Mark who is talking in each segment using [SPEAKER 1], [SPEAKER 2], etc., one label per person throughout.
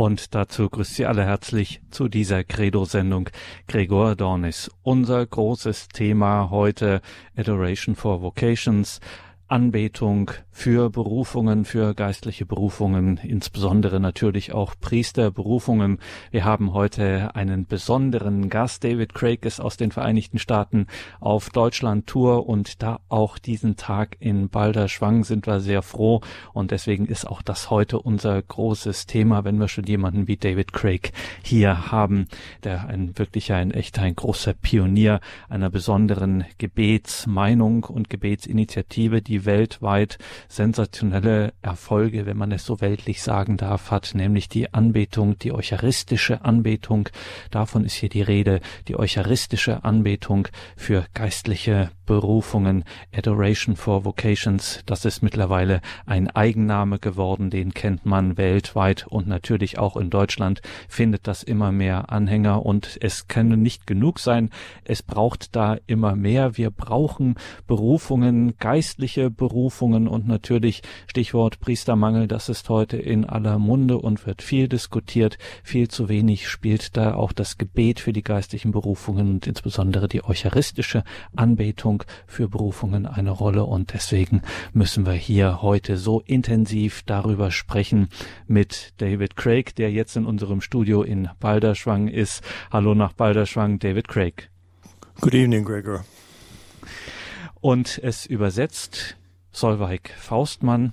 [SPEAKER 1] Und dazu grüßt Sie alle herzlich zu dieser Credo-Sendung. Gregor Dornis. Unser großes Thema heute Adoration for Vocations. Anbetung für Berufungen, für geistliche Berufungen, insbesondere natürlich auch Priesterberufungen. Wir haben heute einen besonderen Gast. David Craig ist aus den Vereinigten Staaten auf Deutschland-Tour und da auch diesen Tag in Balderschwang sind wir sehr froh und deswegen ist auch das heute unser großes Thema, wenn wir schon jemanden wie David Craig hier haben, der ein wirklicher, ein echter, ein großer Pionier einer besonderen Gebetsmeinung und Gebetsinitiative, die weltweit sensationelle Erfolge, wenn man es so weltlich sagen darf, hat, nämlich die Anbetung, die eucharistische Anbetung. Davon ist hier die Rede, die eucharistische Anbetung für geistliche Berufungen, Adoration for Vocations. Das ist mittlerweile ein Eigenname geworden, den kennt man weltweit und natürlich auch in Deutschland findet das immer mehr Anhänger und es können nicht genug sein. Es braucht da immer mehr. Wir brauchen Berufungen, geistliche Berufungen und natürlich Stichwort Priestermangel, das ist heute in aller Munde und wird viel diskutiert. Viel zu wenig spielt da auch das Gebet für die geistlichen Berufungen und insbesondere die eucharistische Anbetung für Berufungen eine Rolle und deswegen müssen wir hier heute so intensiv darüber sprechen mit David Craig, der jetzt in unserem Studio in Balderschwang ist. Hallo nach Balderschwang, David Craig.
[SPEAKER 2] Good evening, Gregor.
[SPEAKER 1] Und es übersetzt Solveig Faustmann.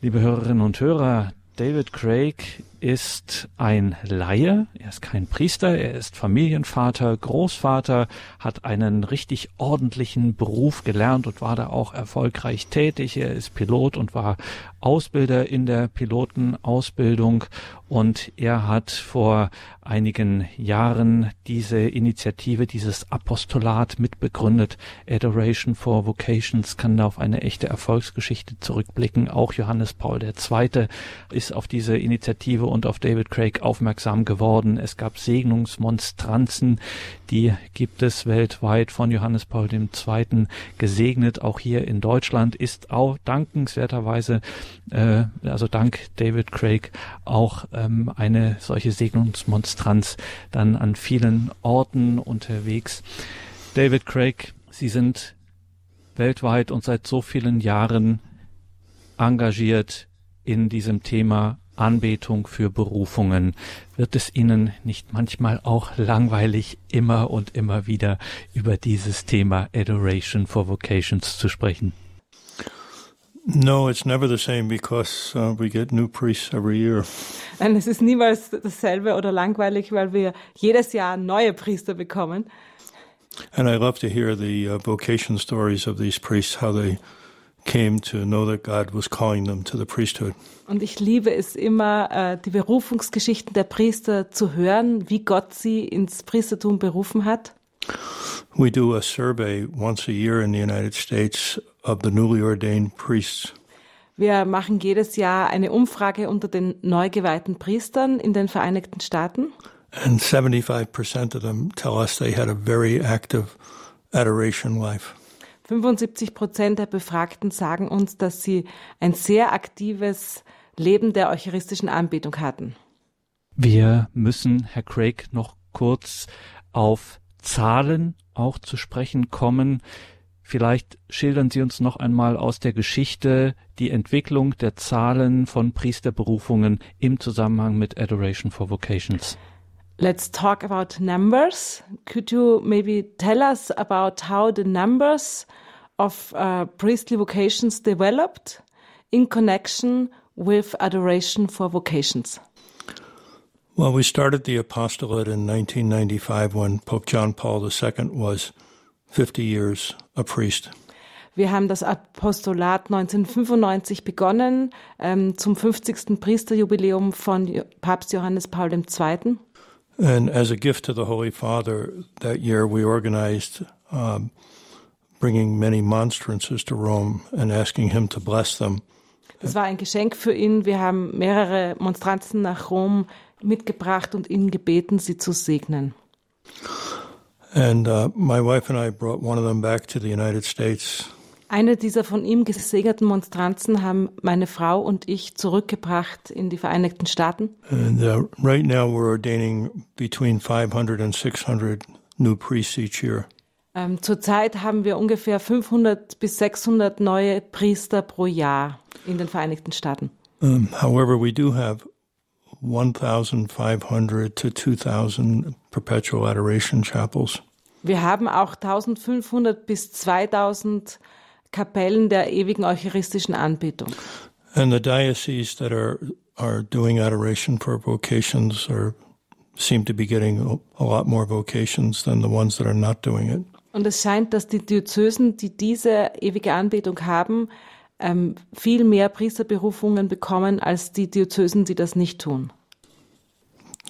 [SPEAKER 1] Liebe Hörerinnen und Hörer, David Craig ist ein Laie, er ist kein Priester, er ist Familienvater, Großvater, hat einen richtig ordentlichen Beruf gelernt und war da auch erfolgreich tätig. Er ist Pilot und war Ausbilder in der Pilotenausbildung und er hat vor einigen Jahren diese Initiative, dieses Apostolat mitbegründet. Adoration for Vocations kann da auf eine echte Erfolgsgeschichte zurückblicken. Auch Johannes Paul II. ist auf diese Initiative und auf David Craig aufmerksam geworden. Es gab Segnungsmonstranzen, die gibt es weltweit von Johannes Paul II. gesegnet. Auch hier in Deutschland ist auch dankenswerterweise äh, also dank David Craig auch ähm, eine solche Segnungsmonstranz dann an vielen Orten unterwegs. David Craig, Sie sind weltweit und seit so vielen Jahren engagiert in diesem Thema Anbetung für Berufungen. Wird es Ihnen nicht manchmal auch langweilig, immer und immer wieder über dieses Thema Adoration for Vocations zu sprechen?
[SPEAKER 2] No, it's never the same because uh, we get new priests every year.
[SPEAKER 3] Nein, es ist niemals dasselbe oder langweilig, weil wir jedes Jahr neue Priester bekommen.
[SPEAKER 2] And I love to hear the uh, vocation stories of these priests, how they came to know that God was calling them to the priesthood.
[SPEAKER 3] Und ich liebe es immer, äh, die Berufungsgeschichten der Priester zu hören, wie Gott sie ins Priestertum berufen hat.
[SPEAKER 2] We do a survey once a year in the United States of the newly ordained priests.
[SPEAKER 3] Wir machen jedes Jahr eine Umfrage unter den neu geweihten Priestern in den Vereinigten Staaten.
[SPEAKER 2] And 75% of them tell us they had a very active adoration life.
[SPEAKER 3] 75 Prozent der Befragten sagen uns, dass sie ein sehr aktives Leben der eucharistischen Anbetung hatten.
[SPEAKER 1] Wir müssen, Herr Craig, noch kurz auf Zahlen auch zu sprechen kommen. Vielleicht schildern Sie uns noch einmal aus der Geschichte die Entwicklung der Zahlen von Priesterberufungen im Zusammenhang mit Adoration for Vocations.
[SPEAKER 3] Let's talk about numbers. Could you maybe tell us about how the numbers of uh, priestly vocations developed in connection with adoration for vocations?
[SPEAKER 2] Well, we started the apostolate in 1995 when Pope John Paul II was 50 years a priest.
[SPEAKER 3] Wir haben das Apostolat 1995 begonnen, ähm, zum 50. Priesterjubiläum von Papst Johannes Paul II.
[SPEAKER 2] And as a gift to the Holy Father, that year we organized um, bringing many monstrances to Rome and asking him to bless them.
[SPEAKER 3] Das war ein Geschenk für ihn. Wir haben mehrere Monstranzen nach Rom mitgebracht und ihn gebeten, sie zu segnen.
[SPEAKER 2] And uh, my wife and I brought one of them back to the United States.
[SPEAKER 3] Eine dieser von ihm gesegneten Monstranzen haben meine Frau und ich zurückgebracht in die Vereinigten Staaten.
[SPEAKER 2] And uh, right now we're ordaining between 500 and 600 new priests each year.
[SPEAKER 3] Ähm, zurzeit haben wir ungefähr 500 bis 600 neue Priester pro Jahr in den Vereinigten Staaten.
[SPEAKER 2] Um, however, we do have 1,500 to 2,000 perpetual adoration chapels.
[SPEAKER 3] Wir haben auch 1500 bis 2000 Kapellen der ewigen eucharistischen Anbetung.
[SPEAKER 2] And the dioceses that are are doing adoration for vocations are seem to be getting a, lot more vocations than the ones that are not doing it.
[SPEAKER 3] Und es scheint, dass die Diözesen, die diese ewige Anbetung haben, ähm, viel mehr Priesterberufungen bekommen als die Diözesen, die das nicht tun.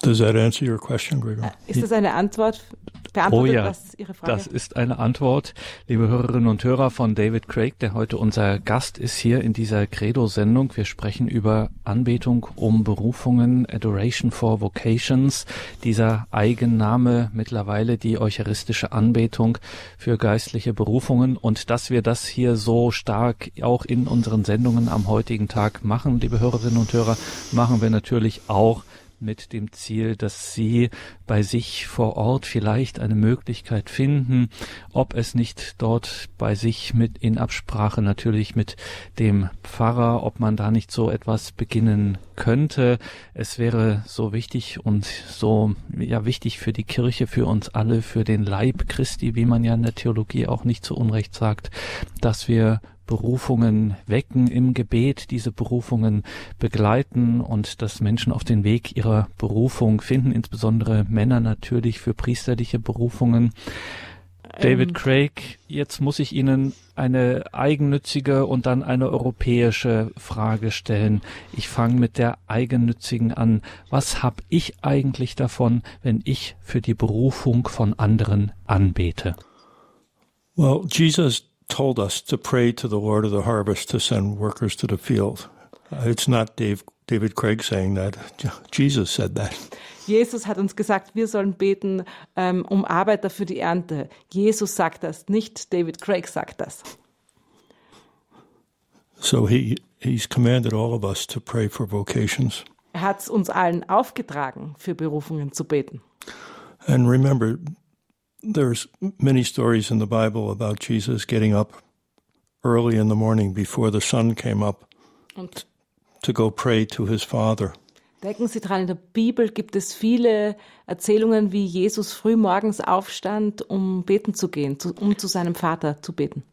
[SPEAKER 2] Does that answer your question, Gregor?
[SPEAKER 3] Äh, Ist das eine Antwort?
[SPEAKER 1] Oh
[SPEAKER 3] Beantwortet
[SPEAKER 1] ja,
[SPEAKER 3] das Ihre Frage?
[SPEAKER 1] das ist eine Antwort, liebe Hörerinnen und Hörer von David Craig, der heute unser Gast ist hier in dieser Credo-Sendung. Wir sprechen über Anbetung um Berufungen, Adoration for Vocations, dieser Eigenname mittlerweile die eucharistische Anbetung für geistliche Berufungen und dass wir das hier so stark auch in unseren Sendungen am heutigen Tag machen, liebe Hörerinnen und Hörer, machen wir natürlich auch mit dem Ziel, dass Sie bei sich vor Ort vielleicht eine Möglichkeit finden, ob es nicht dort bei sich mit in Absprache natürlich mit dem Pfarrer, ob man da nicht so etwas beginnen könnte. Es wäre so wichtig und so ja wichtig für die Kirche, für uns alle, für den Leib Christi, wie man ja in der Theologie auch nicht zu Unrecht sagt, dass wir Berufungen wecken im Gebet, diese Berufungen begleiten und dass Menschen auf den Weg ihrer Berufung finden, insbesondere Männer natürlich für priesterliche Berufungen. David
[SPEAKER 3] Ähm.
[SPEAKER 1] Craig, jetzt muss ich Ihnen eine eigennützige und dann eine europäische Frage stellen. Ich fange mit der eigennützigen an. Was habe ich eigentlich davon, wenn ich für die Berufung von anderen anbete?
[SPEAKER 2] Well, Jesus told us to pray to the Lord of the harvest to send workers to the field. Uh, It's not Dave, David Craig saying that. Jesus said that.
[SPEAKER 3] Jesus hat uns gesagt, wir sollen beten ähm, um Arbeiter für die Ernte. Jesus sagt das, nicht David Craig sagt das.
[SPEAKER 2] So he he's commanded all of us to pray for vocations.
[SPEAKER 3] Er hat uns allen aufgetragen, für Berufungen zu beten.
[SPEAKER 2] And remember, there's many stories in the Bible about Jesus getting up early in the morning before the sun came up
[SPEAKER 3] Und
[SPEAKER 2] to go pray to his Father.
[SPEAKER 3] denken Sie dran, in der Bibel gibt es viele Erzählungen, wie Jesus früh morgens aufstand, um beten zu gehen, um zu seinem Vater zu beten.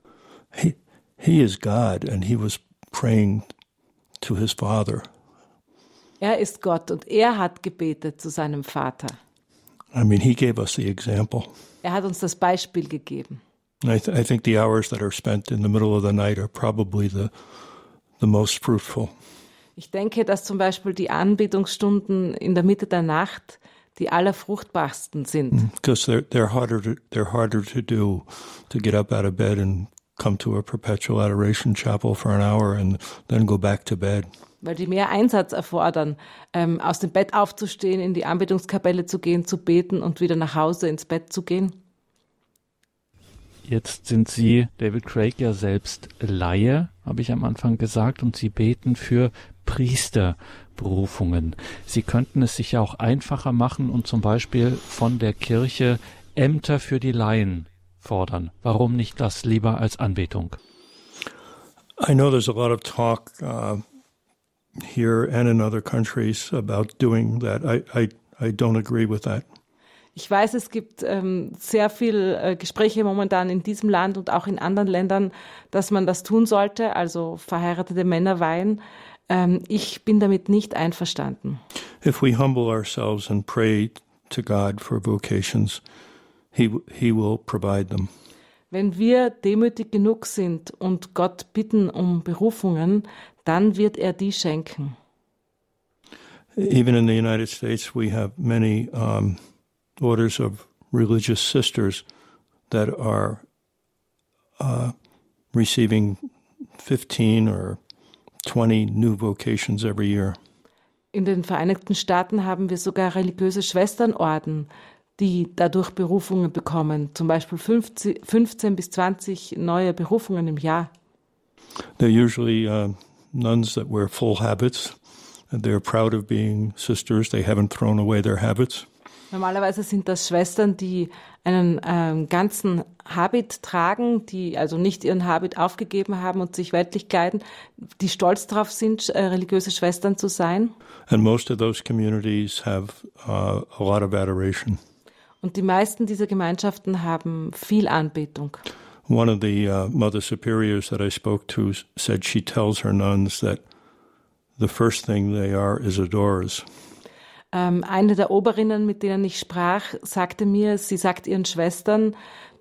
[SPEAKER 2] He he is God, and he was praying to his Father.
[SPEAKER 3] Er ist Gott und er hat gebetet zu seinem Vater.
[SPEAKER 2] I mean, he gave us the example.
[SPEAKER 3] Er hat uns das Beispiel gegeben.
[SPEAKER 2] I, th- I think the hours that are spent in the middle of the night are probably the the most fruitful.
[SPEAKER 3] Ich denke, dass zum Beispiel die Anbetungsstunden in der Mitte der Nacht die allerfruchtbarsten sind.
[SPEAKER 2] because they're they're harder to they're harder to do to get up out of bed and come to a perpetual adoration chapel for an hour and then go back to bed.
[SPEAKER 3] Weil die mehr Einsatz erfordern, ähm, aus dem Bett aufzustehen, in die Anbetungskapelle zu gehen, zu beten und wieder nach Hause ins Bett zu gehen.
[SPEAKER 1] Jetzt sind Sie, David Craig, ja selbst Laie, habe ich am Anfang gesagt, und Sie beten für Priesterberufungen. Sie könnten es sich ja auch einfacher machen und zum Beispiel von der Kirche Ämter für die Laien fordern. Warum nicht das lieber als Anbetung?
[SPEAKER 2] I know there's a lot of talk uh, here and in other countries about doing that. I, I I don't agree with that.
[SPEAKER 3] Ich weiß, es gibt ähm, sehr viel äh, Gespräche momentan in diesem Land und auch in anderen Ländern, dass man das tun sollte, also verheiratete Männer weihen. Ähm, ich bin damit nicht einverstanden.
[SPEAKER 2] If we humble ourselves and pray to God for vocations, he he will provide them.
[SPEAKER 3] Wenn wir demütig genug sind und Gott bitten um Berufungen, dann wird er die schenken.
[SPEAKER 2] Even in the United States, we have many um, orders of religious sisters that are uh, receiving 15 or 20 new vocations every year.
[SPEAKER 3] In den Vereinigten Staaten haben wir sogar religiöse Schwesternorden, die dadurch Berufungen bekommen, zum Beispiel 15, 15 bis 20 neue Berufungen im Jahr.
[SPEAKER 2] They're usually uh, nuns that wear full habits. And they're proud of being sisters. They haven't thrown away their habits.
[SPEAKER 3] Normalerweise sind das Schwestern, die einen ähm, ganzen Habit tragen, die also nicht ihren Habit aufgegeben haben und sich weltlich kleiden, die stolz darauf sind, äh, religiöse Schwestern zu sein.
[SPEAKER 2] And most of those communities have uh, a lot of adoration.
[SPEAKER 3] Und die meisten dieser Gemeinschaften haben viel Anbetung.
[SPEAKER 2] One of the uh, Mother Superiors that I spoke to said she tells her nuns that the first thing they are is adorers.
[SPEAKER 3] Ähm, eine der Oberinnen, mit denen ich sprach, sagte mir, sie sagt ihren Schwestern,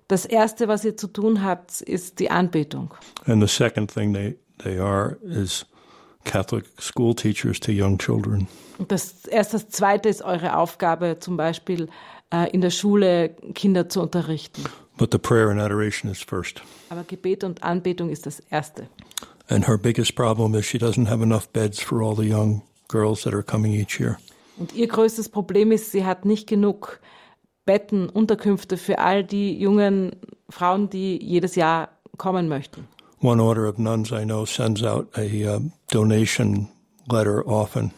[SPEAKER 3] das erste, was ihr zu tun habt, ist die Anbetung.
[SPEAKER 2] And the second thing they, they are is Catholic school teachers to young children.
[SPEAKER 3] Und das erst das zweite ist eure Aufgabe, zum Beispiel äh, in der Schule Kinder zu unterrichten.
[SPEAKER 2] But the prayer and adoration is first.
[SPEAKER 3] Aber Gebet und Anbetung ist das erste.
[SPEAKER 2] And her biggest problem is she doesn't have enough beds for all the young girls that are coming each year.
[SPEAKER 3] Und ihr größtes Problem ist, sie hat nicht genug Betten, Unterkünfte für all die jungen Frauen, die jedes Jahr kommen möchten.
[SPEAKER 2] One order of nuns I know sends out a uh, donation letter often.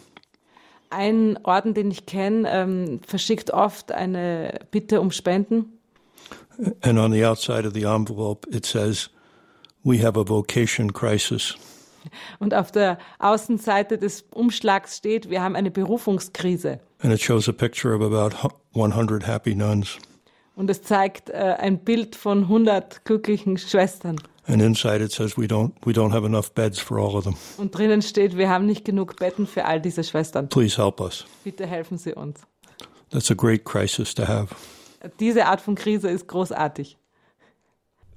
[SPEAKER 3] Ein Orden, den ich kenne, ähm, verschickt oft eine Bitte um Spenden.
[SPEAKER 2] And on the outside of the envelope, it says, We have a vocation crisis.
[SPEAKER 3] Und auf der Außenseite des Umschlags steht, wir haben eine Berufungskrise.
[SPEAKER 2] And it shows a picture of about 100 happy nuns.
[SPEAKER 3] Und es zeigt äh, ein Bild von 100 glücklichen Schwestern.
[SPEAKER 2] And inside it says, we don't, we don't have enough beds for all of them.
[SPEAKER 3] Und drinnen steht, wir haben nicht genug Betten für all diese Schwestern.
[SPEAKER 2] Please help us.
[SPEAKER 3] Bitte helfen Sie uns.
[SPEAKER 2] That's a great crisis to have.
[SPEAKER 3] Diese Art von Krise ist großartig.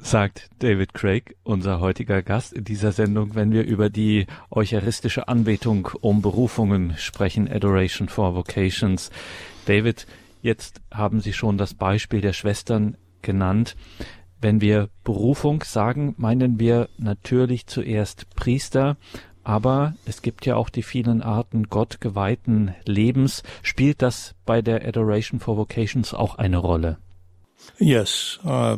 [SPEAKER 1] sagt David Craig, unser heutiger Gast in dieser Sendung, wenn wir über die eucharistische Anbetung um Berufungen sprechen, Adoration for Vocations. David, jetzt haben Sie schon das Beispiel der Schwestern genannt. Wenn wir Berufung sagen, meinen wir natürlich zuerst Priester, aber es gibt ja auch die vielen Arten Gott geweihten Lebens. Spielt das bei der Adoration for Vocations auch eine Rolle?
[SPEAKER 2] Yes, uh,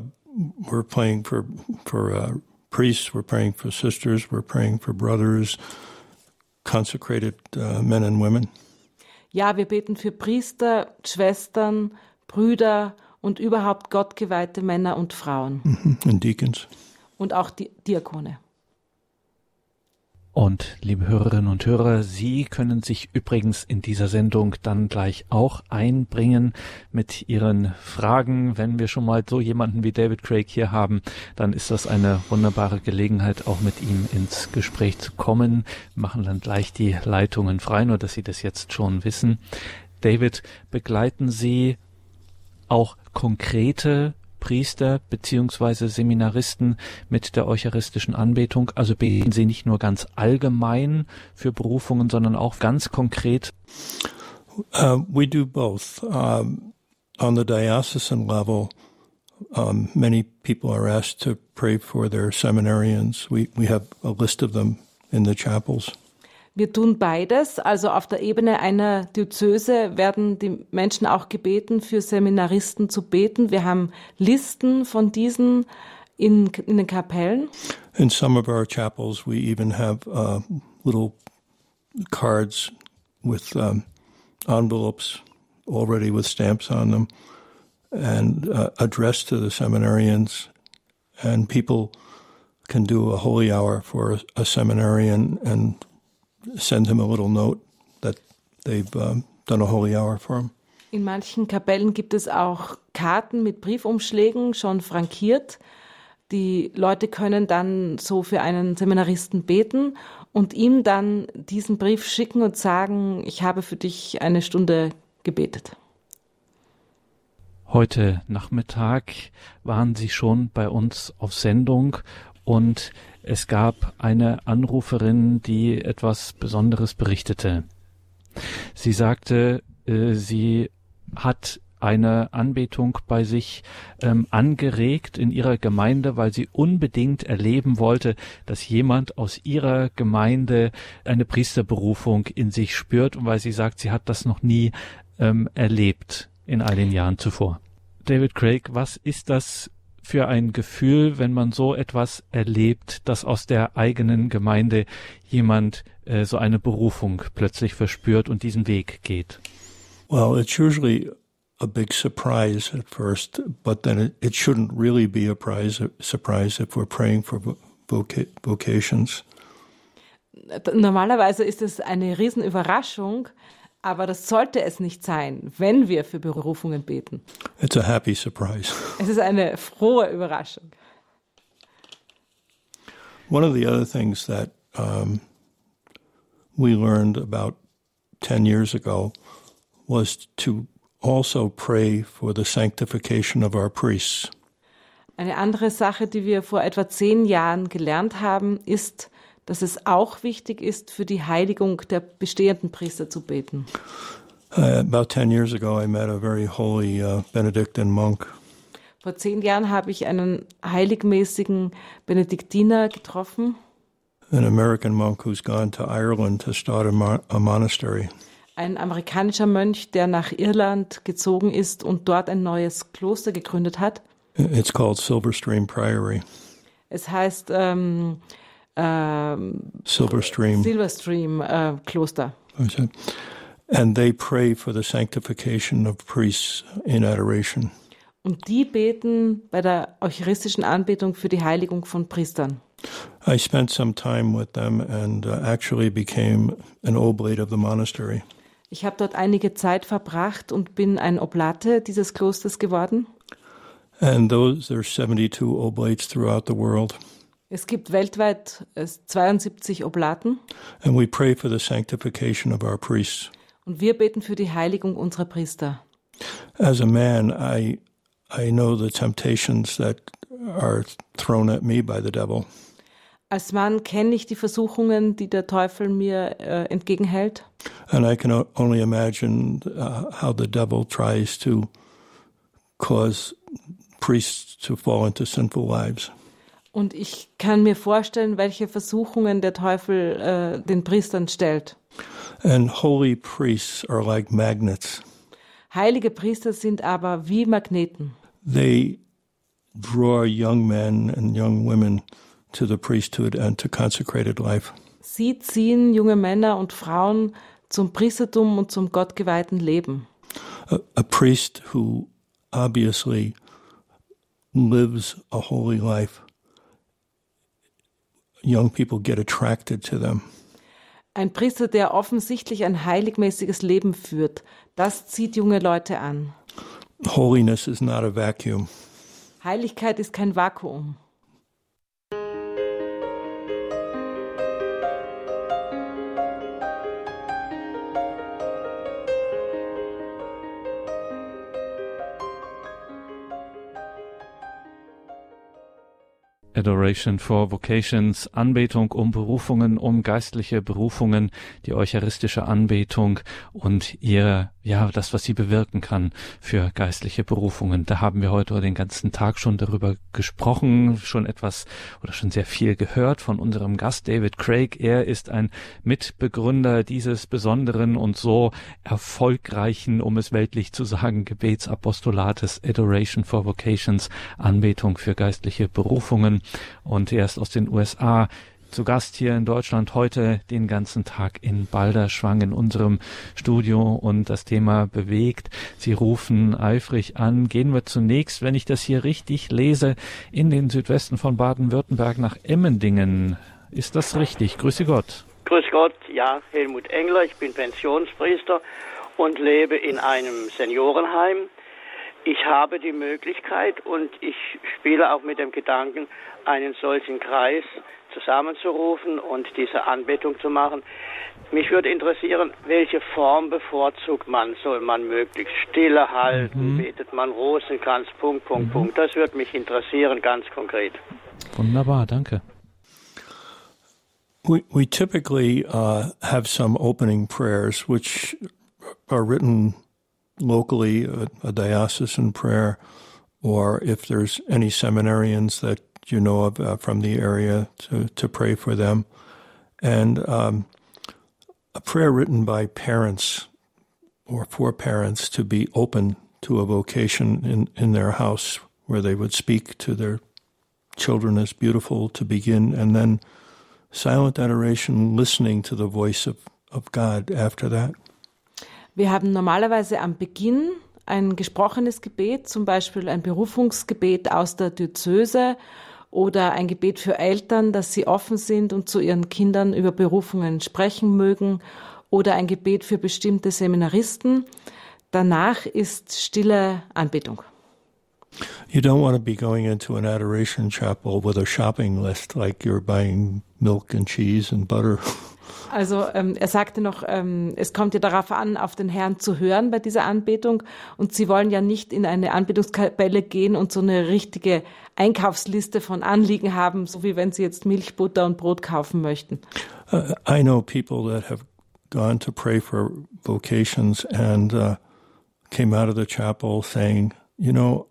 [SPEAKER 2] we're praying for for uh, priests, we're praying for sisters, we're praying for brothers, consecrated uh, men and women.
[SPEAKER 3] Ja, wir beten für Priester, Schwestern, Brüder und überhaupt gottgeweihte Männer und Frauen.
[SPEAKER 2] Mm-hmm. And deacons.
[SPEAKER 3] Und auch die Diakone.
[SPEAKER 1] Und liebe Hörerinnen und Hörer, Sie können sich übrigens in dieser Sendung dann gleich auch einbringen mit Ihren Fragen. Wenn wir schon mal so jemanden wie David Craig hier haben, dann ist das eine wunderbare Gelegenheit, auch mit ihm ins Gespräch zu kommen. Wir machen dann gleich die Leitungen frei, nur dass Sie das jetzt schon wissen. David, begleiten Sie auch konkrete Priester beziehungsweise Seminaristen mit der eucharistischen Anbetung? Also beten Sie nicht nur ganz allgemein für Berufungen, sondern auch ganz konkret?
[SPEAKER 2] Uh, we do both. Um, on the diocesan level, um, many people are asked to pray for their seminarians. We, we have a list of them in the chapels.
[SPEAKER 3] Wir tun beides. Also auf der Ebene einer Diözese werden die Menschen auch gebeten, für Seminaristen zu beten. Wir haben Listen von diesen in, in den Kapellen.
[SPEAKER 2] In some of our chapels, we even have uh, little cards with um, envelopes already with stamps on them and uh, addressed to the seminarians. And people can do a holy hour for a, seminarian and send him a little note that they've um, done a holy hour for him.
[SPEAKER 3] In manchen Kapellen gibt es auch Karten mit Briefumschlägen schon frankiert. Die Leute können dann so für einen Seminaristen beten und ihm dann diesen Brief schicken und sagen, ich habe für dich eine Stunde gebetet.
[SPEAKER 1] Heute Nachmittag waren Sie schon bei uns auf Sendung und es gab eine Anruferin, die etwas Besonderes berichtete. Sie sagte, äh, sie hat eine Anbetung bei sich ähm, angeregt in ihrer Gemeinde, weil sie unbedingt erleben wollte, dass jemand aus ihrer Gemeinde eine Priesterberufung in sich spürt und weil sie sagt, sie hat das noch nie ähm, erlebt in all den Jahren zuvor. David Craig, was ist das für ein Gefühl, wenn man so etwas erlebt, dass aus der eigenen Gemeinde jemand äh, so eine Berufung plötzlich verspürt und diesen Weg geht?
[SPEAKER 2] Well, it's usually a big surprise at first, but then it, it shouldn't really be a prize, a surprise if we're praying for voca vocations.
[SPEAKER 3] Normalerweise ist es eine Riesenüberraschung, aber das sollte es nicht sein, wenn wir für Berufungen beten.
[SPEAKER 2] It's a happy surprise.
[SPEAKER 3] Es ist eine frohe Überraschung.
[SPEAKER 2] One of the other things that um, we learned about 10 years ago was to also pray for the sanctification of our priests.
[SPEAKER 3] Eine andere Sache, die wir vor etwa zehn Jahren gelernt haben, ist, dass es auch wichtig ist, für die Heiligung der bestehenden Priester zu beten.
[SPEAKER 2] Uh, about 10 years ago, I met a very holy uh, Benedictine monk.
[SPEAKER 3] Vor zehn Jahren habe ich einen heiligmäßigen Benediktiner getroffen.
[SPEAKER 2] An American monk who's gone to Ireland to start a, a monastery.
[SPEAKER 3] Ein amerikanischer Mönch, der nach Irland gezogen ist und dort ein neues Kloster gegründet hat.
[SPEAKER 2] It's called Silverstream Priory.
[SPEAKER 3] Es heißt ähm, ähm,
[SPEAKER 2] Silverstream.
[SPEAKER 3] Silverstream äh, Kloster.
[SPEAKER 2] And they pray for the sanctification of priests in adoration.
[SPEAKER 3] Und die beten bei der eucharistischen Anbetung für die Heiligung von Priestern.
[SPEAKER 2] I spent some time with them and uh, actually became an oblate of the monastery.
[SPEAKER 3] Ich habe dort einige Zeit verbracht und bin ein Oblate dieses Klosters geworden.
[SPEAKER 2] And those there's 72 oblates throughout the world.
[SPEAKER 3] Es gibt weltweit 72 Oblaten.
[SPEAKER 2] And we pray for the sanctification of our priests.
[SPEAKER 3] Und wir beten für die Heiligung unserer Priester.
[SPEAKER 2] As a man, I I know the temptations that are thrown at me by the devil.
[SPEAKER 3] Als Mann kenne ich die Versuchungen, die der Teufel mir äh, entgegenhält.
[SPEAKER 2] And I can only imagine uh, how the devil tries to cause priests to fall into sinful lives.
[SPEAKER 3] Und ich kann mir vorstellen, welche Versuchungen der Teufel äh, den Priestern stellt.
[SPEAKER 2] And holy priests are like magnets.
[SPEAKER 3] Heilige Priester sind aber wie Magneten.
[SPEAKER 2] They draw young men and young women to the priesthood and to consecrated life.
[SPEAKER 3] Sie ziehen junge Männer und Frauen zum Priestertum und zum gottgeweihten Leben.
[SPEAKER 2] A, a priest who obviously lives a holy life, young people get attracted to them.
[SPEAKER 3] Ein Priester, der offensichtlich ein heiligmäßiges Leben führt, das zieht junge Leute an.
[SPEAKER 2] Holiness is not a vacuum.
[SPEAKER 3] Heiligkeit ist kein Vakuum.
[SPEAKER 1] Adoration for Vocations, Anbetung um Berufungen, um geistliche Berufungen, die eucharistische Anbetung und ihr, ja, das, was sie bewirken kann für geistliche Berufungen. Da haben wir heute den ganzen Tag schon darüber gesprochen, schon etwas oder schon sehr viel gehört von unserem Gast David Craig. Er ist ein Mitbegründer dieses besonderen und so erfolgreichen, um es weltlich zu sagen, Gebetsapostolates Adoration for Vocations, Anbetung für geistliche Berufungen und er ist aus den USA zu Gast hier in Deutschland heute den ganzen Tag in Balderschwang in unserem Studio und das Thema bewegt. Sie rufen eifrig an. Gehen wir zunächst, wenn ich das hier richtig lese, in den Südwesten von Baden-Württemberg nach Emmendingen. Ist das richtig? Grüße Gott.
[SPEAKER 4] Grüß Gott, ja, Helmut Engler, ich bin Pensionspriester und lebe in einem Seniorenheim. Ich habe die Möglichkeit und ich spiele auch mit dem Gedanken, einen solchen Kreis zusammenzurufen und diese Anbetung zu machen. Mich würde interessieren, welche Form bevorzugt man? Soll man möglichst stille halten? Mhm. Betet man Rosenkranz? Punkt, Punkt, mhm. Punkt. Das würde mich interessieren, ganz konkret.
[SPEAKER 1] Wunderbar, danke.
[SPEAKER 2] We, we typically uh, have some opening prayers which are written locally, a, a diocesan prayer, or if there's any seminarians that you know of uh, from the area to, to pray for them. And um, a prayer written by parents or for parents to be open to a vocation in, in their house where they would speak to their children as beautiful to begin, and then silent adoration, listening to the voice of, of God after that.
[SPEAKER 3] Wir haben normalerweise am Beginn ein gesprochenes Gebet, zum Beispiel ein Berufungsgebet aus der Diözese oder ein Gebet für Eltern, dass sie offen sind und zu ihren Kindern über Berufungen sprechen mögen oder ein Gebet für bestimmte Seminaristen. Danach ist stille Anbetung.
[SPEAKER 2] You don't want to be going into an adoration chapel with a shopping list like you're buying milk and cheese and butter.
[SPEAKER 3] Also ähm, er sagte noch, ähm, es kommt ja darauf an, auf den Herrn zu hören bei dieser Anbetung. Und Sie wollen ja nicht in eine Anbetungskapelle gehen und so eine richtige Einkaufsliste von Anliegen haben, so wie wenn Sie jetzt Milch, Butter und Brot kaufen möchten.
[SPEAKER 2] Uh, I know people that have gone to pray for vocations and uh, came out of the chapel saying, you know,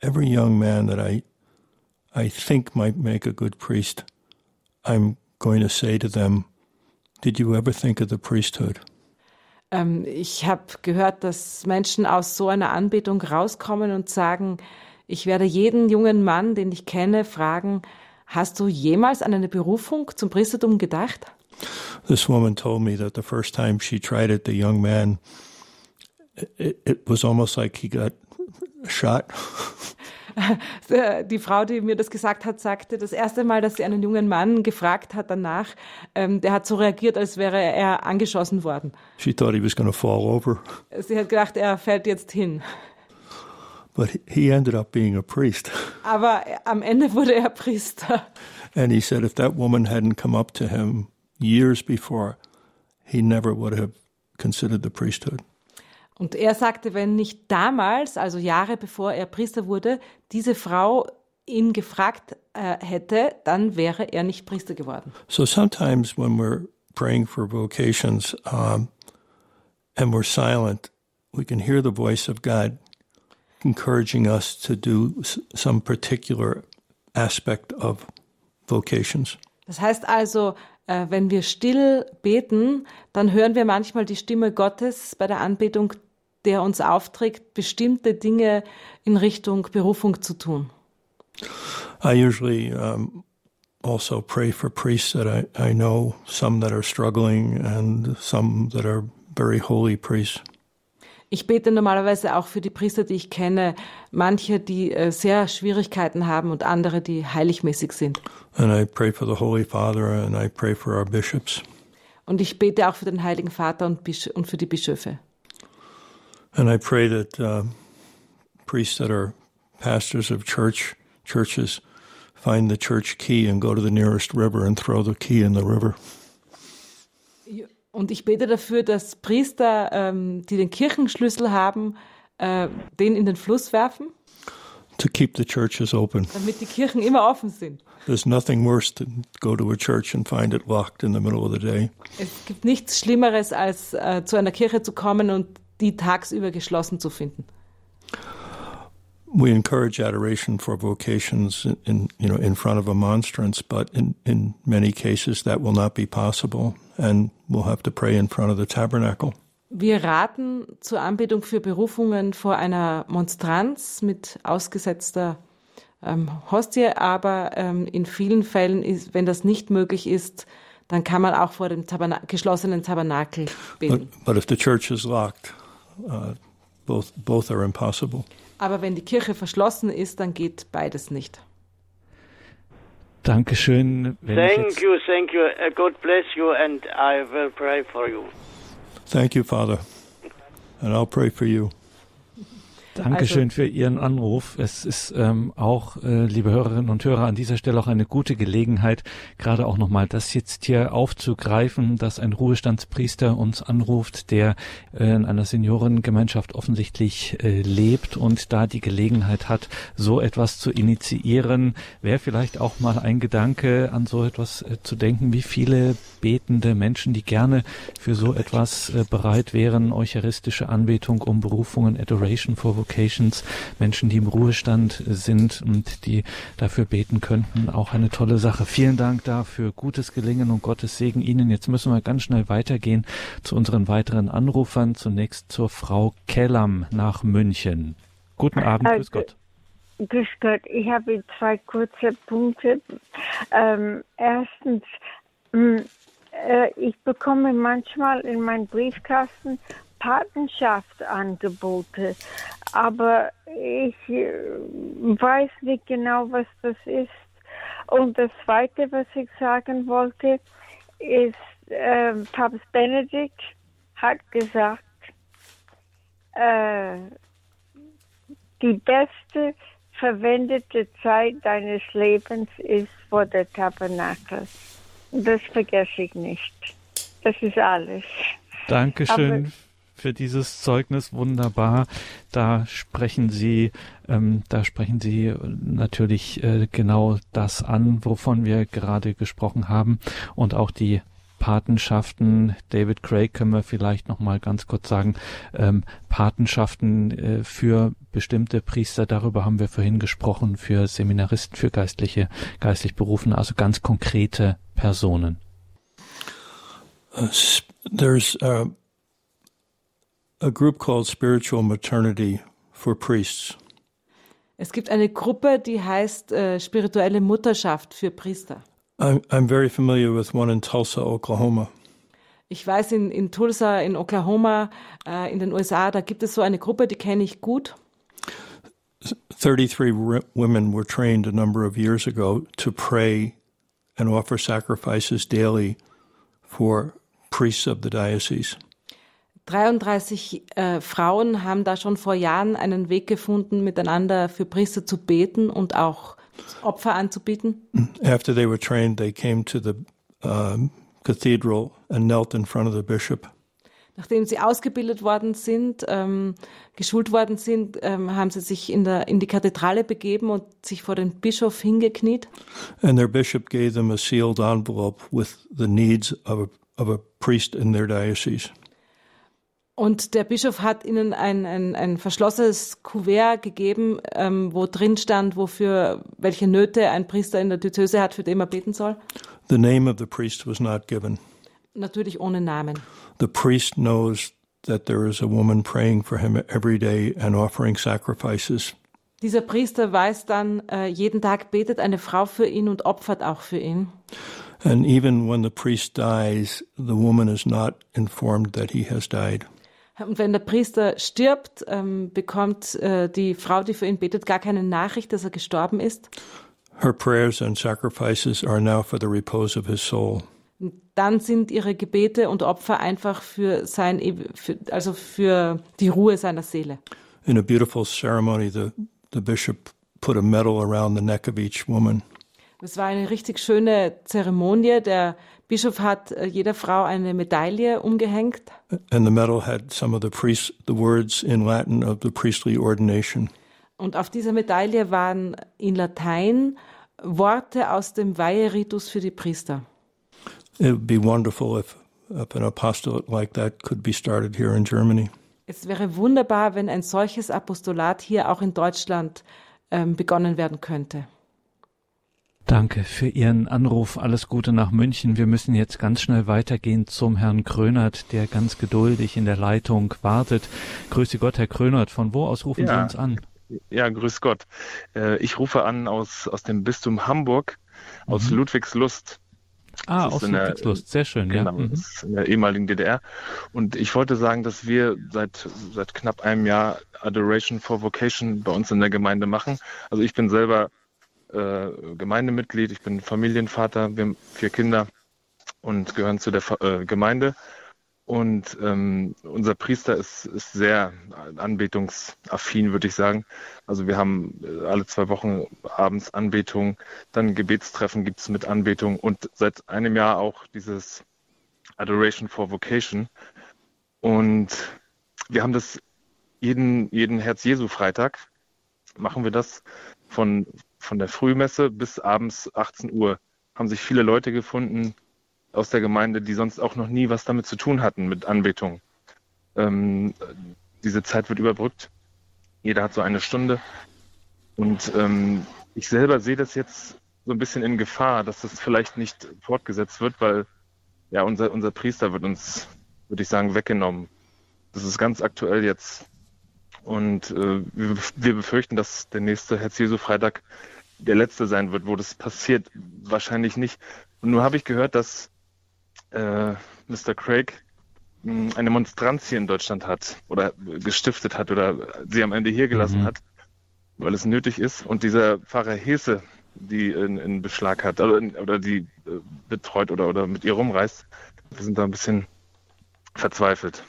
[SPEAKER 2] every young man that I I think might make a good priest, I'm going to say to them, Did you ever think of the priesthood?
[SPEAKER 3] Ähm, ich habe gehört, dass Menschen aus so einer Anbetung rauskommen und sagen, ich werde jeden jungen Mann, den ich kenne, fragen, hast du jemals an eine Berufung zum Priestertum gedacht?
[SPEAKER 2] This woman told me that the first time she tried it, the young man, it, it was almost like he got shot.
[SPEAKER 3] die Frau, die mir das gesagt hat, sagte, das erste Mal, dass sie einen jungen Mann gefragt hat danach, ähm, der hat so reagiert, als wäre er angeschossen worden.
[SPEAKER 2] She thought he was to fall over.
[SPEAKER 3] Sie hat gedacht, er fällt jetzt hin.
[SPEAKER 2] But he ended up being a priest.
[SPEAKER 3] Aber am Ende wurde er Priester.
[SPEAKER 2] And he said if that woman hadn't come up to him years before, he never would have considered the priesthood.
[SPEAKER 3] Und er sagte, wenn nicht damals, also Jahre bevor er Priester wurde, diese Frau ihn gefragt äh, hätte, dann wäre er nicht Priester geworden.
[SPEAKER 2] So sometimes when we're praying for vocations um, and we're silent, we can hear the voice of God encouraging us to do some particular aspect of vocations.
[SPEAKER 3] Das heißt also, äh, wenn wir still beten, dann hören wir manchmal die Stimme Gottes bei der Anbetung, der uns aufträgt, bestimmte Dinge in Richtung Berufung zu tun.
[SPEAKER 2] I usually um, also pray for priests that I, I know, some that are struggling and some that are very holy priests.
[SPEAKER 3] Ich bete normalerweise auch für die Priester, die ich kenne, manche, die äh, sehr Schwierigkeiten haben und andere, die heiligmäßig sind.
[SPEAKER 2] And I pray for the Holy Father and I pray for our bishops.
[SPEAKER 3] Und ich bete auch für den Heiligen Vater und für die Bischöfe.
[SPEAKER 2] And I pray that uh, priests that are pastors of church churches find the church key and go to the nearest river and throw the key in the river.
[SPEAKER 3] Und ich bete dafür, dass Priester, ähm, die den Kirchenschlüssel haben, äh, den in den Fluss werfen.
[SPEAKER 2] To keep the churches open.
[SPEAKER 3] Damit die Kirchen immer offen sind.
[SPEAKER 2] There's nothing worse than go to a church and find it locked in the middle of the day.
[SPEAKER 3] Es gibt nichts Schlimmeres, als äh, zu einer Kirche zu kommen und die tagsüber geschlossen zu finden.
[SPEAKER 2] We encourage adoration for vocations in, you know, in front of a monstrance, but in, in many cases that will not be possible and we'll have to pray in front of the tabernacle.
[SPEAKER 3] Wir raten zur Anbetung für Berufungen vor einer Monstranz mit ausgesetzter ähm, Hostie, aber ähm, in vielen Fällen, ist, wenn das nicht möglich ist, dann kann man auch vor dem Taberna geschlossenen Tabernakel beten.
[SPEAKER 2] But, but if the church is locked, both, both are impossible.
[SPEAKER 3] Aber wenn die Kirche verschlossen ist, dann geht beides nicht.
[SPEAKER 1] Dankeschön.
[SPEAKER 4] thank you, thank you. Uh, God bless you and I will pray for you.
[SPEAKER 2] Thank you, Father. And I'll pray for you.
[SPEAKER 1] Dankeschön also, für Ihren Anruf. Es ist ähm, auch, äh, liebe Hörerinnen und Hörer, an dieser Stelle auch eine gute Gelegenheit, gerade auch nochmal das jetzt hier aufzugreifen, dass ein Ruhestandspriester uns anruft, der äh, in einer Seniorengemeinschaft offensichtlich äh, lebt und da die Gelegenheit hat, so etwas zu initiieren. Wäre vielleicht auch mal ein Gedanke, an so etwas äh, zu denken, wie viele betende Menschen, die gerne für so etwas äh, bereit wären, eucharistische Anbetung um Berufungen, Adoration for Vocations, Menschen, die im Ruhestand sind und die dafür beten könnten. Auch eine tolle Sache. Vielen Dank dafür. Gutes Gelingen und Gottes Segen Ihnen. Jetzt müssen wir ganz schnell weitergehen zu unseren weiteren Anrufern. Zunächst zur Frau Kellam nach München. Guten Abend, grüß Gott.
[SPEAKER 5] Grüß Gott, ich habe zwei kurze Punkte. Ähm, erstens, mh, äh, ich bekomme manchmal in meinen Briefkasten Patenschaftsangebote, aber ich äh, weiß nicht genau, was das ist. Und das Zweite, was ich sagen wollte, ist, äh, Papst Benedikt hat gesagt, äh, die beste verwendete Zeit deines Lebens ist vor der Tabernakel. Das vergesse ich nicht. Das ist alles.
[SPEAKER 1] Dankeschön. Aber für dieses Zeugnis wunderbar. Da sprechen Sie, ähm, da sprechen Sie natürlich äh, genau das an, wovon wir gerade gesprochen haben und auch die Patenschaften. David Craig können wir vielleicht noch mal ganz kurz sagen. Ähm, Patenschaften äh, für bestimmte Priester, darüber haben wir vorhin gesprochen, für Seminaristen, für Geistliche, geistlich Berufene, also ganz konkrete Personen.
[SPEAKER 2] Uh, there's uh, a group called Spiritual Maternity for Priests.
[SPEAKER 3] Es gibt eine Gruppe, die heißt äh, spirituelle Mutterschaft für Priester.
[SPEAKER 2] I'm, I'm very familiar with one in Tulsa, Oklahoma.
[SPEAKER 3] Ich weiß, in, in Tulsa, in Oklahoma, äh, in den USA, da gibt es so eine Gruppe, die kenne ich gut.
[SPEAKER 2] 33 women were trained a number of years ago to pray and offer sacrifices daily for priests of the diocese.
[SPEAKER 3] 33 äh, Frauen haben da schon vor Jahren einen Weg gefunden, miteinander für Priester zu beten und auch Opfer anzubieten.
[SPEAKER 2] After they were trained, they came to the uh, cathedral and knelt in front of the bishop.
[SPEAKER 3] Nachdem sie ausgebildet worden sind, ähm, geschult worden sind, ähm, haben sie sich in, der, in die Kathedrale begeben und sich vor den Bischof hingekniet.
[SPEAKER 2] And their bishop gave them a sealed envelope with the needs of a, of a priest in their diocese.
[SPEAKER 3] Und der Bischof hat ihnen ein, ein, ein verschlossenes Kuvert gegeben, ähm, wo drin stand, wofür, welche Nöte ein Priester in der Diözese hat, für den er beten soll.
[SPEAKER 2] The name of the priest was not given.
[SPEAKER 3] Natürlich ohne Namen.
[SPEAKER 2] The priest knows that there is a woman praying for him every day and offering sacrifices.
[SPEAKER 3] Dieser Priester weiß dann, äh, jeden Tag betet eine Frau für ihn und opfert auch für ihn.
[SPEAKER 2] And even when the priest dies, the woman is not informed that he has died.
[SPEAKER 3] Und wenn der Priester stirbt, ähm, bekommt äh, die Frau, die für ihn betet, gar keine Nachricht, dass er gestorben ist.
[SPEAKER 2] Her prayers and sacrifices are now for the repose of his soul.
[SPEAKER 3] Dann sind ihre Gebete und Opfer einfach für sein, für, also für die Ruhe seiner Seele.
[SPEAKER 2] In a beautiful ceremony, the, the bishop put a medal around the neck of each woman.
[SPEAKER 3] Es war eine richtig schöne Zeremonie. Der Bischof hat äh, jeder Frau eine Medaille umgehängt.
[SPEAKER 2] And the medal had some of the priest the words in Latin of the priestly ordination.
[SPEAKER 3] Und auf dieser Medaille waren in Latein Worte aus dem Weiheritus für die Priester.
[SPEAKER 2] It would be wonderful if, if an apostolate like that could be started here in Germany.
[SPEAKER 3] Es wäre wunderbar, wenn ein solches Apostolat hier auch in Deutschland ähm, begonnen werden könnte.
[SPEAKER 1] Danke für Ihren Anruf. Alles Gute nach München. Wir müssen jetzt ganz schnell weitergehen zum Herrn Krönert, der ganz geduldig in der Leitung wartet. Grüße Gott, Herr Krönert. Von wo aus rufen ja. Sie uns an?
[SPEAKER 6] Ja, grüß Gott. Äh, ich rufe an aus, aus dem Bistum Hamburg, aus mhm. Ludwigslust.
[SPEAKER 1] Ah, aus Ludwigslust, sehr schön,
[SPEAKER 6] genau,
[SPEAKER 1] ja. Mhm.
[SPEAKER 6] in der ehemaligen DDR. Und ich wollte sagen, dass wir seit, seit knapp einem Jahr Adoration for Vocation bei uns in der Gemeinde machen. Also ich bin selber äh, Gemeindemitglied, ich bin Familienvater, wir haben vier Kinder und gehören zu der äh, Gemeinde. Und ähm, unser Priester ist, ist sehr anbetungsaffin, würde ich sagen. Also wir haben äh, alle zwei Wochen abends Anbetung, dann Gebetstreffen gibt es mit Anbetung und seit einem Jahr auch dieses Adoration for Vocation. Und wir haben das jeden, jeden Herz-Jesu-Freitag, machen wir das von, von der Frühmesse bis abends 18 Uhr haben sich viele Leute gefunden aus der Gemeinde, die sonst auch noch nie was damit zu tun hatten mit Anbetung. Ähm, diese Zeit wird überbrückt. Jeder hat so eine Stunde. Und ähm, ich selber sehe das jetzt so ein bisschen in Gefahr, dass das vielleicht nicht fortgesetzt wird, weil ja unser, unser Priester wird uns, würde ich sagen, weggenommen. Das ist ganz aktuell jetzt Und äh, wir, wir befürchten, dass der nächste Herz Jesu Freitag der letzte sein wird, wo das passiert. Wahrscheinlich nicht. Und nur habe ich gehört, dass äh, Mr. Craig mh, eine Monstranz hier in Deutschland hat oder gestiftet hat oder sie am Ende hier gelassen
[SPEAKER 1] Mhm.
[SPEAKER 6] hat, weil es nötig ist. Und dieser Pfarrer Hese, die in, in Beschlag hat oder, oder die äh, betreut oder, oder mit ihr rumreist, wir sind da ein bisschen verzweifelt.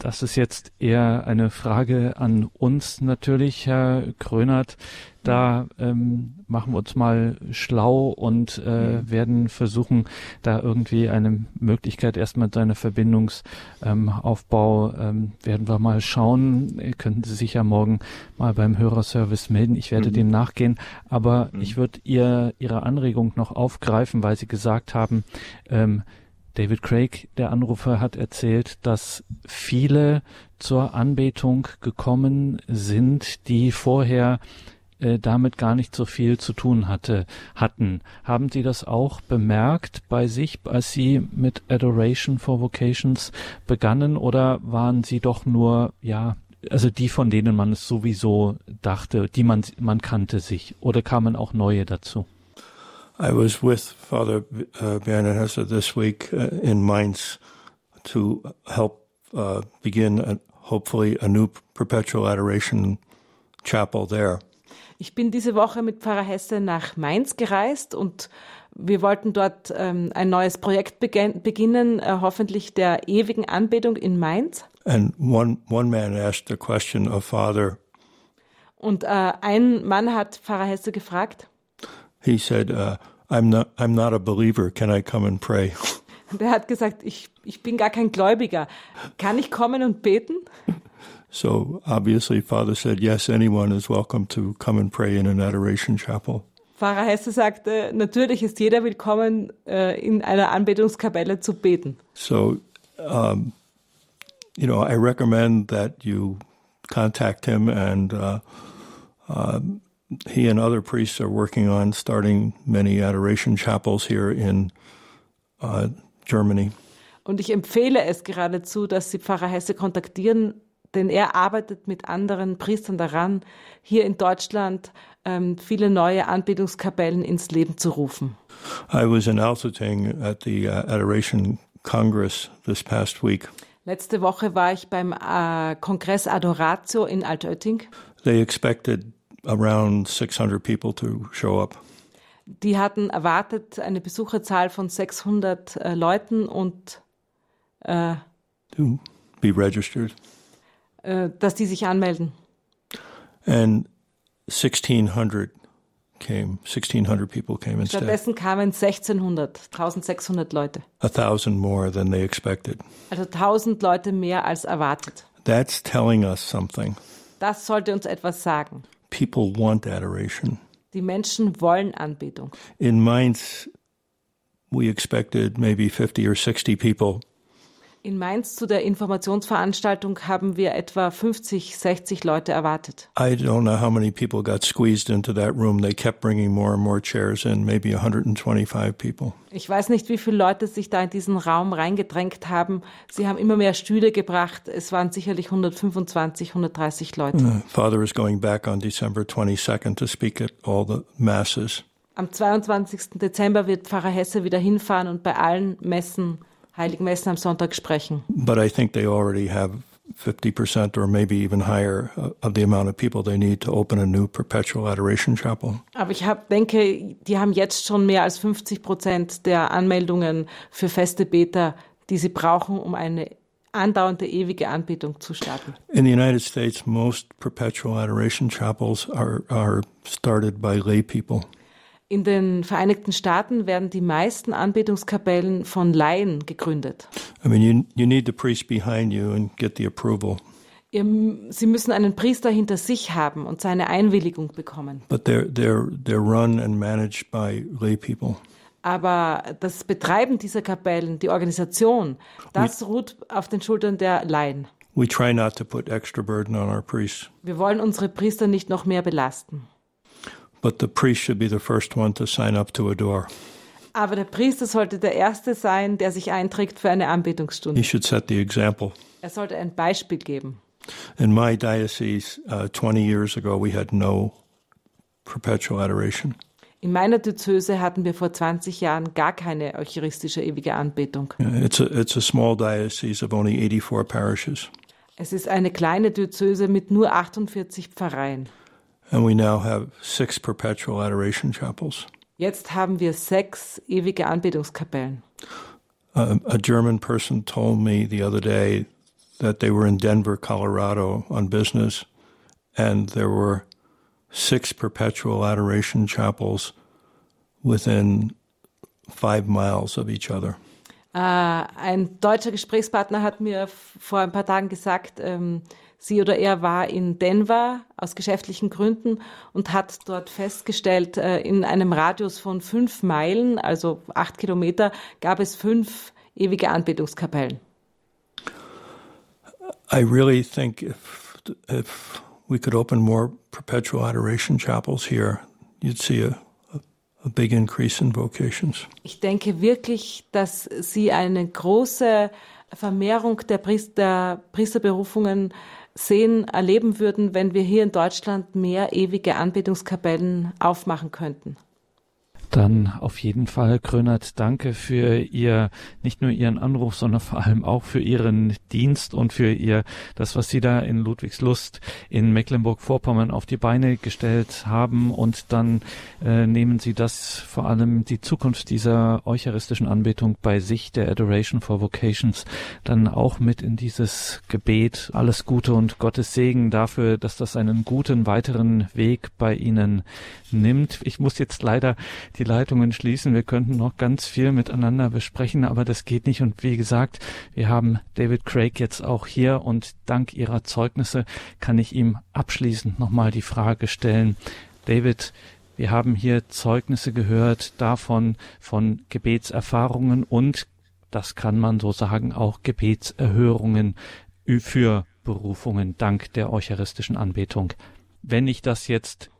[SPEAKER 1] Das ist jetzt eher eine Frage an uns natürlich, Herr Krönert. Da ähm, machen wir uns mal schlau und äh, werden versuchen, da irgendwie eine Möglichkeit erstmal seine Verbindungsaufbau ähm, werden wir mal schauen. Könnten Sie sich ja morgen mal beim Hörerservice melden. Ich werde
[SPEAKER 6] Mhm.
[SPEAKER 1] dem nachgehen. Aber
[SPEAKER 6] Mhm.
[SPEAKER 1] ich würde ihr Ihre Anregung noch aufgreifen, weil Sie gesagt haben, ähm, David Craig, der Anrufer, hat erzählt, dass viele zur Anbetung gekommen sind, die vorher äh, damit gar nicht so viel zu tun hatte, hatten. Haben Sie das auch bemerkt bei sich, als Sie mit Adoration for Vocations begannen oder waren Sie doch nur, ja, also die, von denen man es sowieso dachte, die man, man kannte sich oder kamen auch neue dazu?
[SPEAKER 2] I was with Father uh, Bernard Hesse this week uh, in Mainz to help uh, begin, a, hopefully, a new perpetual adoration chapel there.
[SPEAKER 3] Ich bin diese Woche mit Pfarrer Hesse nach Mainz gereist und wir wollten dort ähm, ein neues Projekt begin beginnen, äh, hoffentlich der ewigen Anbetung in Mainz.
[SPEAKER 2] And one, one man asked the question of Father.
[SPEAKER 3] Und äh, ein Mann hat Pfarrer Hesse gefragt,
[SPEAKER 2] He said, uh, I'm, not, I'm not a believer. Can I come and pray?
[SPEAKER 3] der hat gesagt, ich, ich bin gar kein Gläubiger. Kann ich kommen und beten?
[SPEAKER 2] So obviously, Father said, yes, anyone is welcome to come and pray in an adoration chapel.
[SPEAKER 3] Pfarrer Hesse sagte, natürlich ist jeder willkommen, äh, in einer Anbetungskapelle zu beten.
[SPEAKER 2] So, um, you know, I recommend that you contact him, and uh, um he and other priests are working on starting many adoration chapels here in uh, Germany.
[SPEAKER 3] Und ich empfehle es geradezu, dass Sie Pfarrer Hesse kontaktieren, denn er arbeitet mit anderen Priestern daran, hier in Deutschland ähm, viele neue Anbetungskapellen ins Leben zu rufen.
[SPEAKER 2] I was in Altötting at the uh, Adoration Congress this past week.
[SPEAKER 3] Letzte Woche war ich beim äh, Kongress Adoratio in Altötting.
[SPEAKER 2] They expected around 600 people to show up.
[SPEAKER 3] Die hatten erwartet eine Besucherzahl von 600 äh, Leuten und äh,
[SPEAKER 2] to be registered.
[SPEAKER 3] äh, dass die sich anmelden.
[SPEAKER 2] And 1600 came, 1600 people came instead,
[SPEAKER 3] Stattdessen kamen 1600, 1600 Leute.
[SPEAKER 2] a thousand more than they expected.
[SPEAKER 3] Also 1000 Leute mehr als erwartet.
[SPEAKER 2] That's telling us something.
[SPEAKER 3] Das sollte uns etwas sagen.
[SPEAKER 2] People want adoration.
[SPEAKER 3] Die Menschen wollen Anbetung.
[SPEAKER 2] In Mainz, we expected maybe 50 or 60 people.
[SPEAKER 3] In Mainz zu der Informationsveranstaltung haben wir etwa 50, 60 Leute erwartet.
[SPEAKER 2] I don't know how many people got squeezed into that room. They kept bringing more and more chairs in, maybe 125 people.
[SPEAKER 3] Ich weiß nicht, wie viele Leute sich da in diesen Raum reingedrängt haben. Sie haben immer mehr Stühle gebracht. Es waren sicherlich 125, 130 Leute.
[SPEAKER 2] Uh, Father is going back on December 22nd to speak at all the masses.
[SPEAKER 3] Am 22. Dezember wird Pfarrer Hesse wieder hinfahren und bei allen Messen, Heiligen Messen am Sonntag sprechen.
[SPEAKER 2] But I think they already have 50% or maybe even higher uh, of the amount of people they need to open a new perpetual adoration chapel.
[SPEAKER 3] Aber ich hab, denke, die haben jetzt schon mehr als 50 Prozent der Anmeldungen für feste Beter, die sie brauchen, um eine andauernde ewige Anbetung zu starten.
[SPEAKER 2] In the United States, most perpetual adoration chapels are, are started by lay people.
[SPEAKER 3] In den Vereinigten Staaten werden die meisten Anbetungskapellen von Laien gegründet.
[SPEAKER 2] I mean, you, you need the priest behind you and get the approval,
[SPEAKER 3] Ihr, sie müssen einen Priester hinter sich haben und seine Einwilligung bekommen.
[SPEAKER 2] but they're, they're, they're run and managed by lay people.
[SPEAKER 3] Aber das Betreiben dieser Kapellen, die Organisation, das ruht auf den Schultern der Laien.
[SPEAKER 2] We try not to put extra burden on our priests,
[SPEAKER 3] Wir wollen unsere Priester nicht noch mehr belasten.
[SPEAKER 2] But the priest should be the first one to sign up to adore.
[SPEAKER 3] Aber der Priester sollte der Erste sein, der sich einträgt für eine
[SPEAKER 2] He
[SPEAKER 3] Anbetungsstunde.
[SPEAKER 2] should set the example.
[SPEAKER 3] Er sollte ein Beispiel geben.
[SPEAKER 2] In my diocese, uh, 20 years ago, we had no perpetual adoration.
[SPEAKER 3] In meiner Diözese hatten wir vor 20 Jahren gar keine eucharistische ewige Anbetung.
[SPEAKER 2] It's a, it's a small diocese of only 84 parishes.
[SPEAKER 3] Es ist eine kleine Diözese mit nur 48 Pfarreien.
[SPEAKER 2] And we now have six perpetual adoration chapels.
[SPEAKER 3] Jetzt haben wir sechs ewige Anbetungskapellen.
[SPEAKER 2] Uh, a German person told me the other day that they were in Denver, Colorado on business, and there were six perpetual adoration chapels within five miles of each other.
[SPEAKER 3] Äh, ein deutscher Gesprächspartner hat mir vor ein paar Tagen gesagt, ähm, sie oder er war in Denver aus geschäftlichen Gründen und hat dort festgestellt, äh, in einem Radius von fünf Meilen, also acht Kilometer, gab es fünf ewige Anbetungskapellen.
[SPEAKER 2] I really think if if we could open more perpetual adoration chapels here, you'd see a, a, a big increase in vocations.
[SPEAKER 3] Ich denke wirklich, dass Sie eine große Vermehrung der, Priester, Priesterberufungen sehen, erleben würden, wenn wir hier in Deutschland mehr ewige Anbetungskapellen aufmachen könnten.
[SPEAKER 1] Dann auf jeden Fall, Krönert, danke für Ihr, nicht nur Ihren Anruf, sondern vor allem auch für Ihren Dienst und für Ihr, das, was Sie da in Ludwigslust in Mecklenburg-Vorpommern auf die Beine gestellt haben. Und dann äh, nehmen Sie das vor allem die Zukunft dieser eucharistischen Anbetung bei sich, der Adoration for Vocations, dann auch mit in dieses Gebet. Alles Gute und Gottes Segen dafür, dass das einen guten weiteren Weg bei Ihnen nimmt. Ich muss jetzt leider die Leitungen schließen. Wir könnten noch ganz viel miteinander besprechen, aber das geht nicht. Und wie gesagt, wir haben David Craig jetzt auch hier und dank Ihrer Zeugnisse kann ich ihm abschließend nochmal die Frage stellen. David, wir haben hier Zeugnisse gehört davon, von Gebetserfahrungen und, das kann man so sagen, auch Gebetserhörungen für Berufungen dank der eucharistischen Anbetung. Wenn ich das jetzt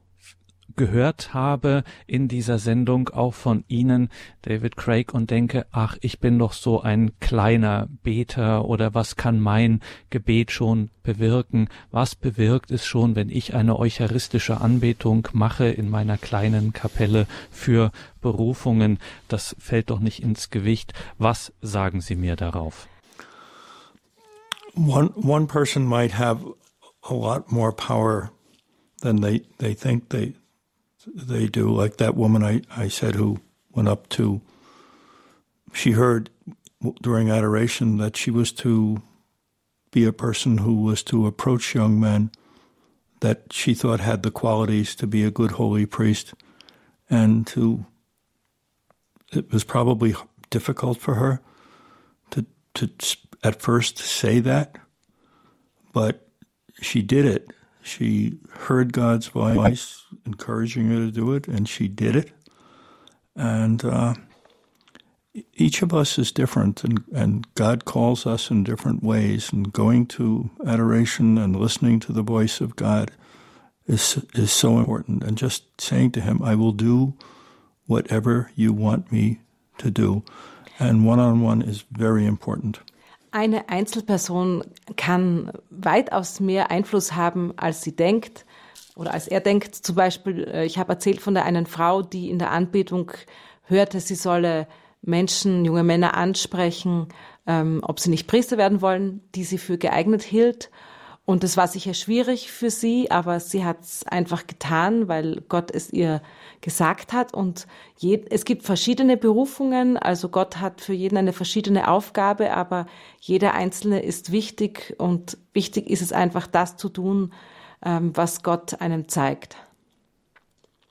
[SPEAKER 1] gehört habe in dieser Sendung auch von Ihnen, David Craig, und denke, ach, ich bin doch so ein kleiner Beter oder was kann mein Gebet schon bewirken? Was bewirkt es schon, wenn ich eine eucharistische Anbetung mache in meiner kleinen Kapelle für Berufungen? Das fällt doch nicht ins Gewicht. Was sagen Sie mir darauf?
[SPEAKER 2] One, one person might have a lot more power than they, they think they, they do. Like that woman I, I said who went up to, she heard during adoration that she was to be a person who was to approach young men that she thought had the qualities to be a good holy priest and to it was probably difficult for her to to at first say that but she did it she heard God's voice encouraging her to do it, and she did it. And uh, each of us is different, and, and God calls us in different ways. And going to adoration and listening to the voice of God is is so important. And just saying to Him, "I will do whatever you want me to do," and one on one is very important.
[SPEAKER 3] Eine Einzelperson kann weitaus mehr Einfluss haben, als sie denkt oder als er denkt. Zum Beispiel, äh, ich habe erzählt von der einen Frau, die in der Anbetung hörte, sie solle Menschen, junge Männer ansprechen, ähm, ob sie nicht Priester werden wollen, die sie für geeignet hielt. Und es war sicher schwierig für sie, aber sie hat es einfach getan, weil Gott es ihr gesagt hat. Und je, es gibt verschiedene Berufungen, also Gott hat für jeden eine verschiedene Aufgabe, aber jeder Einzelne ist wichtig und wichtig ist es einfach, das zu tun, ähm, was Gott einem zeigt.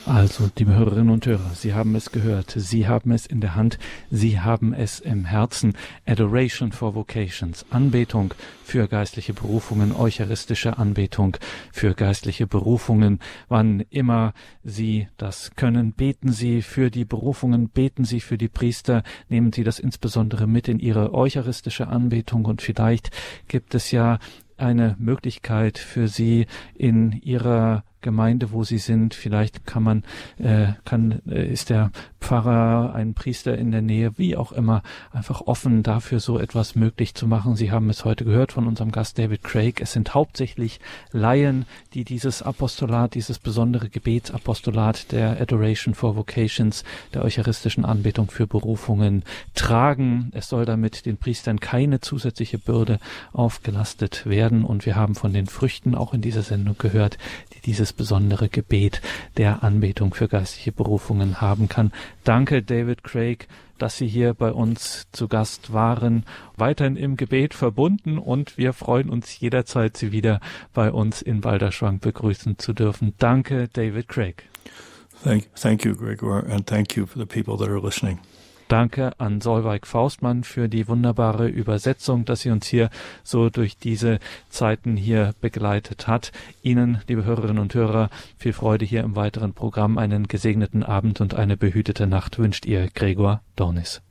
[SPEAKER 1] Also, liebe Hörerinnen und Hörer, Sie haben es gehört, Sie haben es in der Hand, Sie haben es im Herzen. Adoration for Vocations, Anbetung für geistliche Berufungen, eucharistische Anbetung für geistliche Berufungen. Wann immer Sie das können, beten Sie für die Berufungen, beten Sie für die Priester, nehmen Sie das insbesondere mit in Ihre eucharistische Anbetung und vielleicht gibt es ja eine Möglichkeit für Sie in Ihrer Gemeinde, wo Sie sind. Vielleicht kann man, äh, kann, äh, ist der Pfarrer, ein Priester in der Nähe, wie auch immer, einfach offen dafür, so etwas möglich zu machen. Sie haben es heute gehört von unserem Gast David Craig. Es sind hauptsächlich Laien, die dieses Apostolat, dieses besondere Gebetsapostolat der Adoration for Vocations, der eucharistischen Anbetung für Berufungen tragen. Es soll damit den Priestern keine zusätzliche Bürde aufgelastet werden. Und wir haben von den Früchten auch in dieser Sendung gehört, die dieses besondere Gebet der Anbetung für geistliche Berufungen haben kann. Danke, David Craig, dass Sie hier bei uns zu Gast waren, weiterhin im Gebet verbunden und wir freuen uns jederzeit, Sie wieder bei uns in Balderschwang begrüßen zu dürfen. Danke, David Craig.
[SPEAKER 2] Thank, thank you, Gregor, and thank you for the people that are listening.
[SPEAKER 1] Danke an Solveig Faustmann für die wunderbare Übersetzung, dass sie uns hier so durch diese Zeiten hier begleitet hat. Ihnen, liebe Hörerinnen und Hörer, viel Freude hier im weiteren Programm. Einen gesegneten Abend und eine behütete Nacht wünscht ihr Gregor Dornis.